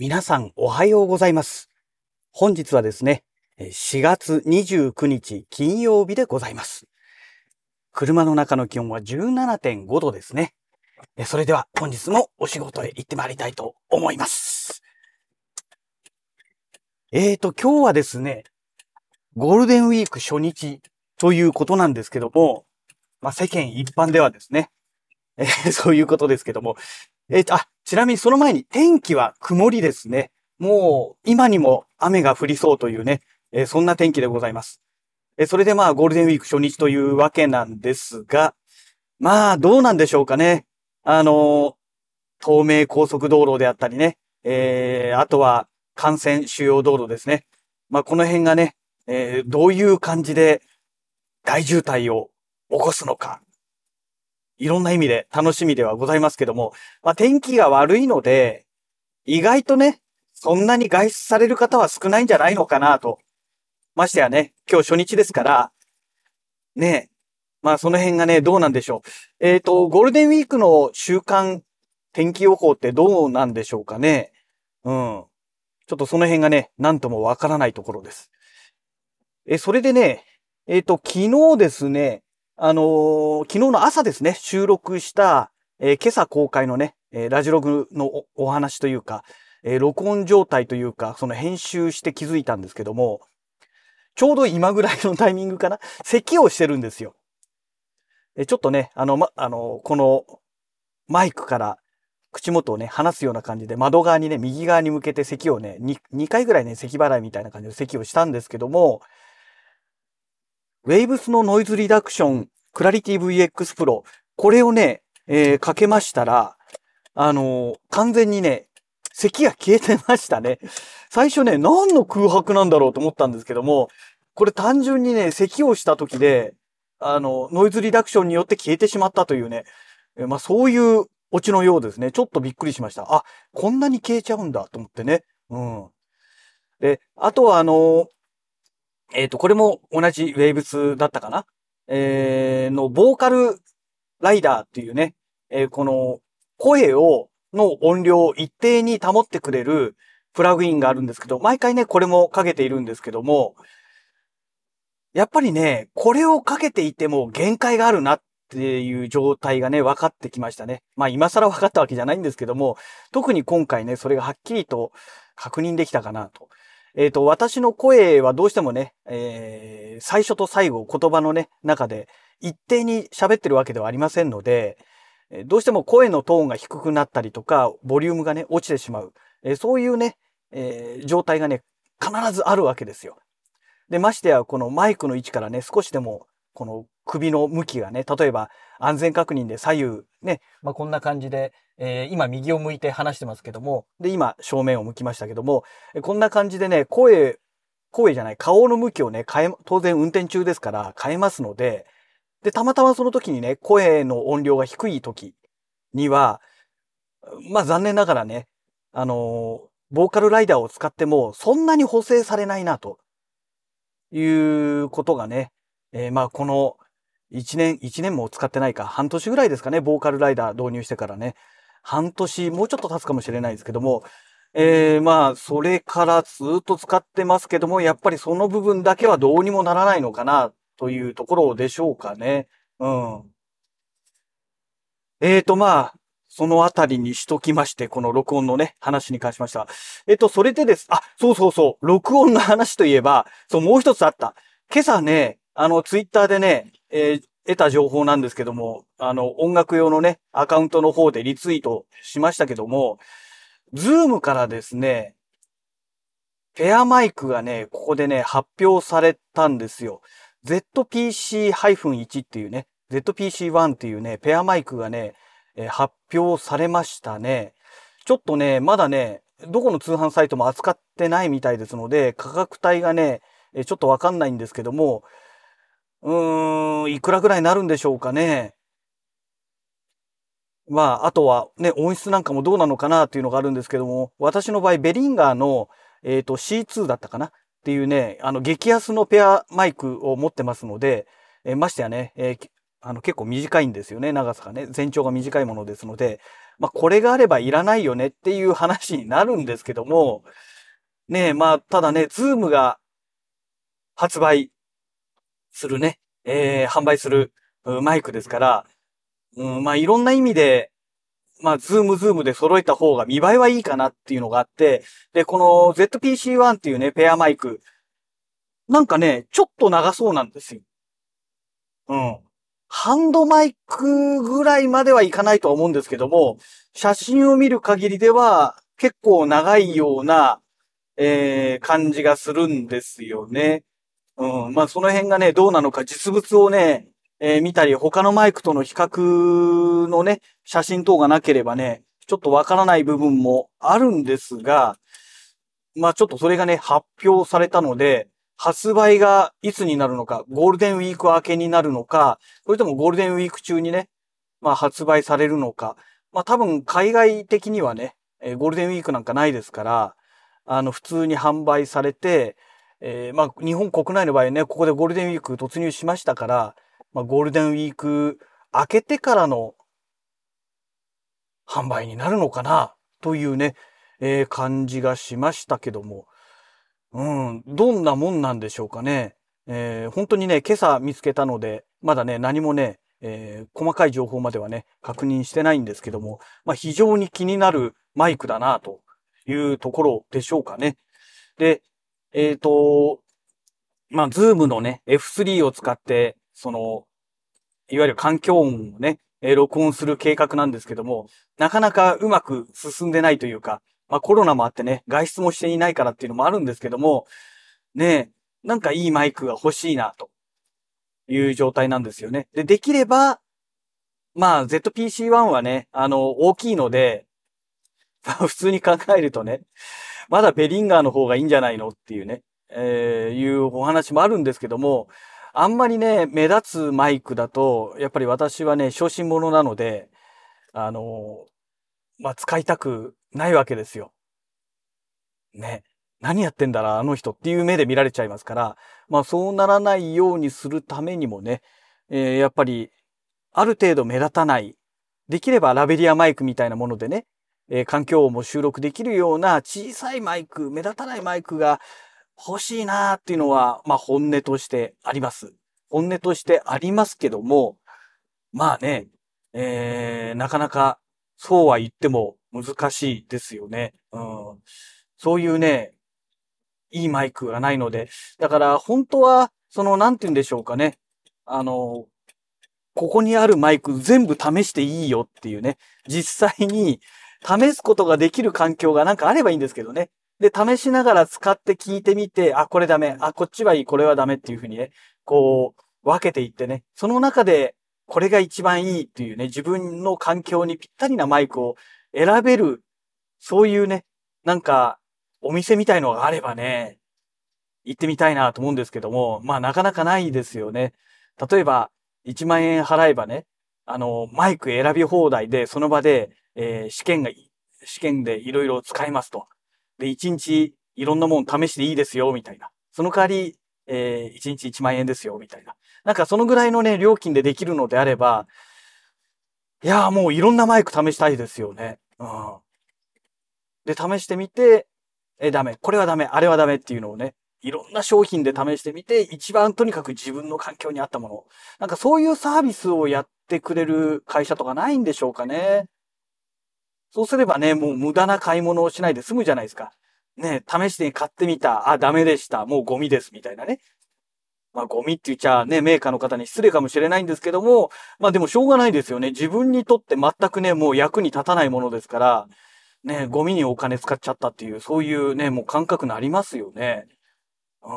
皆さんおはようございます。本日はですね、4月29日金曜日でございます。車の中の気温は17.5度ですね。それでは本日もお仕事へ行ってまいりたいと思います。えーと、今日はですね、ゴールデンウィーク初日ということなんですけども、まあ、世間一般ではですね、えーそういうことですけども、えー、あ、ちなみにその前に天気は曇りですね。もう今にも雨が降りそうというね、えーそんな天気でございます。えーそれでまあゴールデンウィーク初日というわけなんですが、まあどうなんでしょうかね。あの東名高速道路であったりね、えーあとは幹線主要道路ですね。まあこの辺がね、えーどういう感じで大渋滞を起こすのか。いろんな意味で楽しみではございますけども、まあ、天気が悪いので、意外とね、そんなに外出される方は少ないんじゃないのかなと。ましてやね、今日初日ですから、ね、まあその辺がね、どうなんでしょう。えっ、と、ゴールデンウィークの週間天気予報ってどうなんでしょうかね。うん。ちょっとその辺がね、なんともわからないところです。え、それでね、えっ、と、昨日ですね、あのー昨日の朝ですね、収録した、えー今朝公開のね、えラジログのお話というか、え録音状態というか、その編集して気づいたんですけども、ちょうど今ぐらいのタイミングかな、咳をしてるんですよ。えちょっとね、あの、ま、あの、このマイクから口元をね、離すような感じで窓側にね、右側に向けて咳をね、2, 2回ぐらいね、咳払いみたいな感じで咳をしたんですけども、ウェイブスのノイズリダクション、クラリティ VX Pro、これをね、えーかけましたら、あのー完全にね、咳が消えてましたね。最初ね、何の空白なんだろうと思ったんですけども、これ単純にね、咳をした時で、あの、ノイズリダクションによって消えてしまったというね、えまあそういうオチのようですね。ちょっとびっくりしました。あ、こんなに消えちゃうんだと思ってね。うん。で、あとはあのえっ、と、これも同じウェイブスだったかな？えー、の、ボーカルライダーっていうね、えーこの、声を、の音量を一定に保ってくれるプラグインがあるんですけど、毎回ね、これもかけているんですけども、やっぱりね、これをかけていても限界があるなっていう状態がね、分かってきましたね。まあ今更分かったわけじゃないんですけども、特に今回ね、それがはっきりと確認できたかなと。えっ、と、私の声はどうしてもね、えー最初と最後、言葉のね、中で一定に喋ってるわけではありませんので、どうしても声のトーンが低くなったりとか、ボリュームがね、落ちてしまう。えーそういうね、えー状態がね、必ずあるわけですよ。で、ましてや、このマイクの位置からね、少しでも、この首の向きがね、例えば安全確認で左右、ね、まあ、こんな感じで、えー今右を向いて話してますけども、で、今正面を向きましたけども、こんな感じでね、声、声じゃない、顔の向きをね、変え、当然運転中ですから変えますので、で、たまたまその時にね、声の音量が低い時には、まあ残念ながらね、あのーボーカルライダーを使っても、そんなに補正されないな、ということがね、えーまあこの1年、1年も使ってないか、半年ぐらいですかね、ボーカルライダー導入してからね、半年、もうちょっと経つかもしれないですけども、えー、まあ、それからずっと使ってますけども、やっぱりその部分だけはどうにもならないのかな、というところでしょうかね。うん。えーと、まあ、そのあたりにしときまして、この録音のね、話に関しましては。えっと、それでです。あ、そうそうそう。録音の話といえば、そう、もう一つあった。今朝ね、あの、ツイッターでね、えー得た情報なんですけども、あの、音楽用のね、アカウントの方でリツイートしましたけども、ズームからですね、ペアマイクがね、ここでね、発表されたんですよ。ZPC-1 っていうね、ZPC-1 っていうね、ペアマイクがね、え発表されましたね。ちょっとね、まだね、どこの通販サイトも扱ってないみたいですので、価格帯がね、ちょっとわかんないんですけども、うーん、いくらぐらいになるんでしょうかね。まあ、あとはね、音質なんかもどうなのかなっていうのがあるんですけども、私の場合、ベリンガーの、えっ、と、C2 だったかな？っていうね、あの、激安のペアマイクを持ってますので、えーましてやね、えーあの結構短いんですよね、長さがね。全長が短いものですので、まあこれがあればいらないよねっていう話になるんですけども、ね、まあただね、ズームが発売するね、えー、販売するマイクですから、うん、まあいろんな意味で、まあ、ズームズームで揃えた方が見栄えはいいかなっていうのがあって、で、この ZPC-1 っていうね、ペアマイク、なんかね、ちょっと長そうなんですよ。うん。ハンドマイクぐらいまではいかないとは思うんですけども、写真を見る限りでは結構長いような、えー、感じがするんですよね。うん。まあ、その辺がね、どうなのか実物をね、えー、見たり、他のマイクとの比較のね、写真等がなければね、ちょっとわからない部分もあるんですが、まあちょっとそれがね、発表されたので、発売がいつになるのか、ゴールデンウィーク明けになるのか、それともゴールデンウィーク中にね、まあ発売されるのか、まあ多分海外的にはね、えー、ゴールデンウィークなんかないですから、あの普通に販売されて、えー、まあ日本国内の場合ね、ここでゴールデンウィーク突入しましたから、まあ、ゴールデンウィーク明けてからの販売になるのかなというね、えー、感じがしましたけども、うん、どんなもんなんでしょうかね。えー、本当にね、今朝見つけたので、まだね、何もね、えー、細かい情報まではね、確認してないんですけども、まあ、非常に気になるマイクだな、というところでしょうかね。で、えっ、ー、と、まあ、ズームのね、F3 を使って、その、いわゆる環境音をね、え録音する計画なんですけども、なかなかうまく進んでないというか、まあコロナもあってね、外出もしていないからっていうのもあるんですけども、ねなんかいいマイクが欲しいな、という状態なんですよね。で、できれば、まあ ZPC-1 はね、あの、大きいので、普通に考えるとね、まだベリンガーの方がいいんじゃないのっていうね、えー、いうお話もあるんですけども、あんまりね、目立つマイクだと、やっぱり私はね、小心者なので、あの、まあ、使いたくないわけですよ。ね。何やってんだろう、あの人っていう目で見られちゃいますから、まあ、そうならないようにするためにもね、えー、やっぱり、ある程度目立たない。できればラベリアマイクみたいなものでね、えー、環境音も収録できるような小さいマイク、目立たないマイクが欲しいなーっていうのは、まあ本音としてあります。本音としてありますけども、まあね、えー、なかなかそうは言っても難しいですよね。うん。そういうね、いいマイクがないので、だから本当は、その、なんて言うんでしょうかね。あの、ここにあるマイク全部試していいよっていうね。実際に試すことができる環境がなんかあればいいんですけどね。で、試しながら使って聞いてみて、あ、これダメ、あ、こっちはいい、これはダメっていうふうにね、こう、分けていってね、その中で、これが一番いいっていうね、自分の環境にぴったりなマイクを選べる、そういうね、なんか、お店みたいのがあればね、行ってみたいなと思うんですけども、まあなかなかないですよね。例えば、1万円払えばね、あの、マイク選び放題で、その場で、えー、試験が、試験でいろいろ使えますと。で、1日いろんなもん試していいですよ、みたいな。その代わり、えー、1日1万円ですよ、みたいな。なんかそのぐらいのね、料金でできるのであれば、いやーもういろんなマイク試したいですよね。うん。で、試してみて、え、ダメ。これはダメ。あれはダメっていうのをね、いろんな商品で試してみて、一番とにかく自分の環境に合ったもの。なんかそういうサービスをやってくれる会社とかないんでしょうかね。そうすればね、もう無駄な買い物をしないで済むじゃないですか。ね、試して買ってみた。あ、ダメでした。もうゴミです。みたいなね。まあゴミって言っちゃね、メーカーの方に失礼かもしれないんですけども、まあでもしょうがないですよね。自分にとって全くね、もう役に立たないものですから、ね、ゴミにお金使っちゃったっていう、そういうね、もう感覚になりますよね。うん。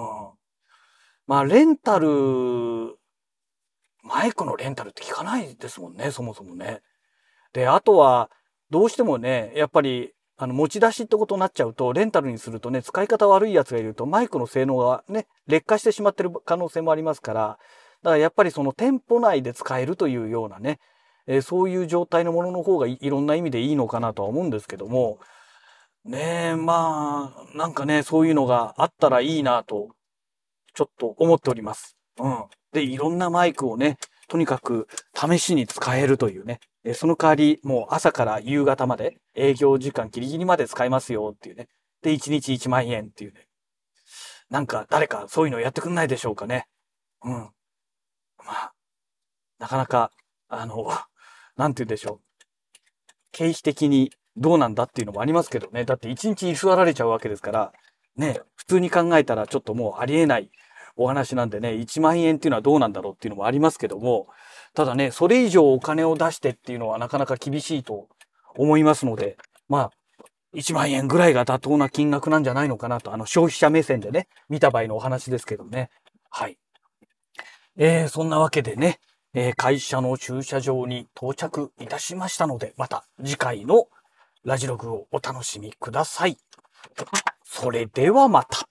まあレンタル、マイクのレンタルって聞かないですもんね、そもそもね。で、あとは、どうしてもね、やっぱり、あの、持ち出しってことになっちゃうと、レンタルにするとね、使い方悪いやつがいると、マイクの性能がね、劣化してしまってる可能性もありますから、だからやっぱりその店舗内で使えるというようなね、えー、そういう状態のものの方がいろんな意味でいいのかなとは思うんですけども、ねえ、まあ、なんかね、そういうのがあったらいいなと、ちょっと思っております。うん。で、いろんなマイクをね、とにかく試しに使えるというね。えその代わり、もう朝から夕方まで営業時間ギリギリまで使えますよっていうね。で、1日1万円っていうね。なんか誰かそういうのやってくんないでしょうかね。うん。まあ、なかなか、あの、なんて言うんでしょう。経費的にどうなんだっていうのもありますけどね。だって1日居座られちゃうわけですから、ね、普通に考えたらちょっともうありえないお話なんでね、1万円っていうのはどうなんだろうっていうのもありますけども、ただね、それ以上お金を出してっていうのはなかなか厳しいと思いますので、まあ、1万円ぐらいが妥当な金額なんじゃないのかなと、あの消費者目線でね、見た場合のお話ですけどね。はい。えー、そんなわけでね、えー、会社の駐車場に到着いたしましたので、また次回のラジログをお楽しみください。それではまた。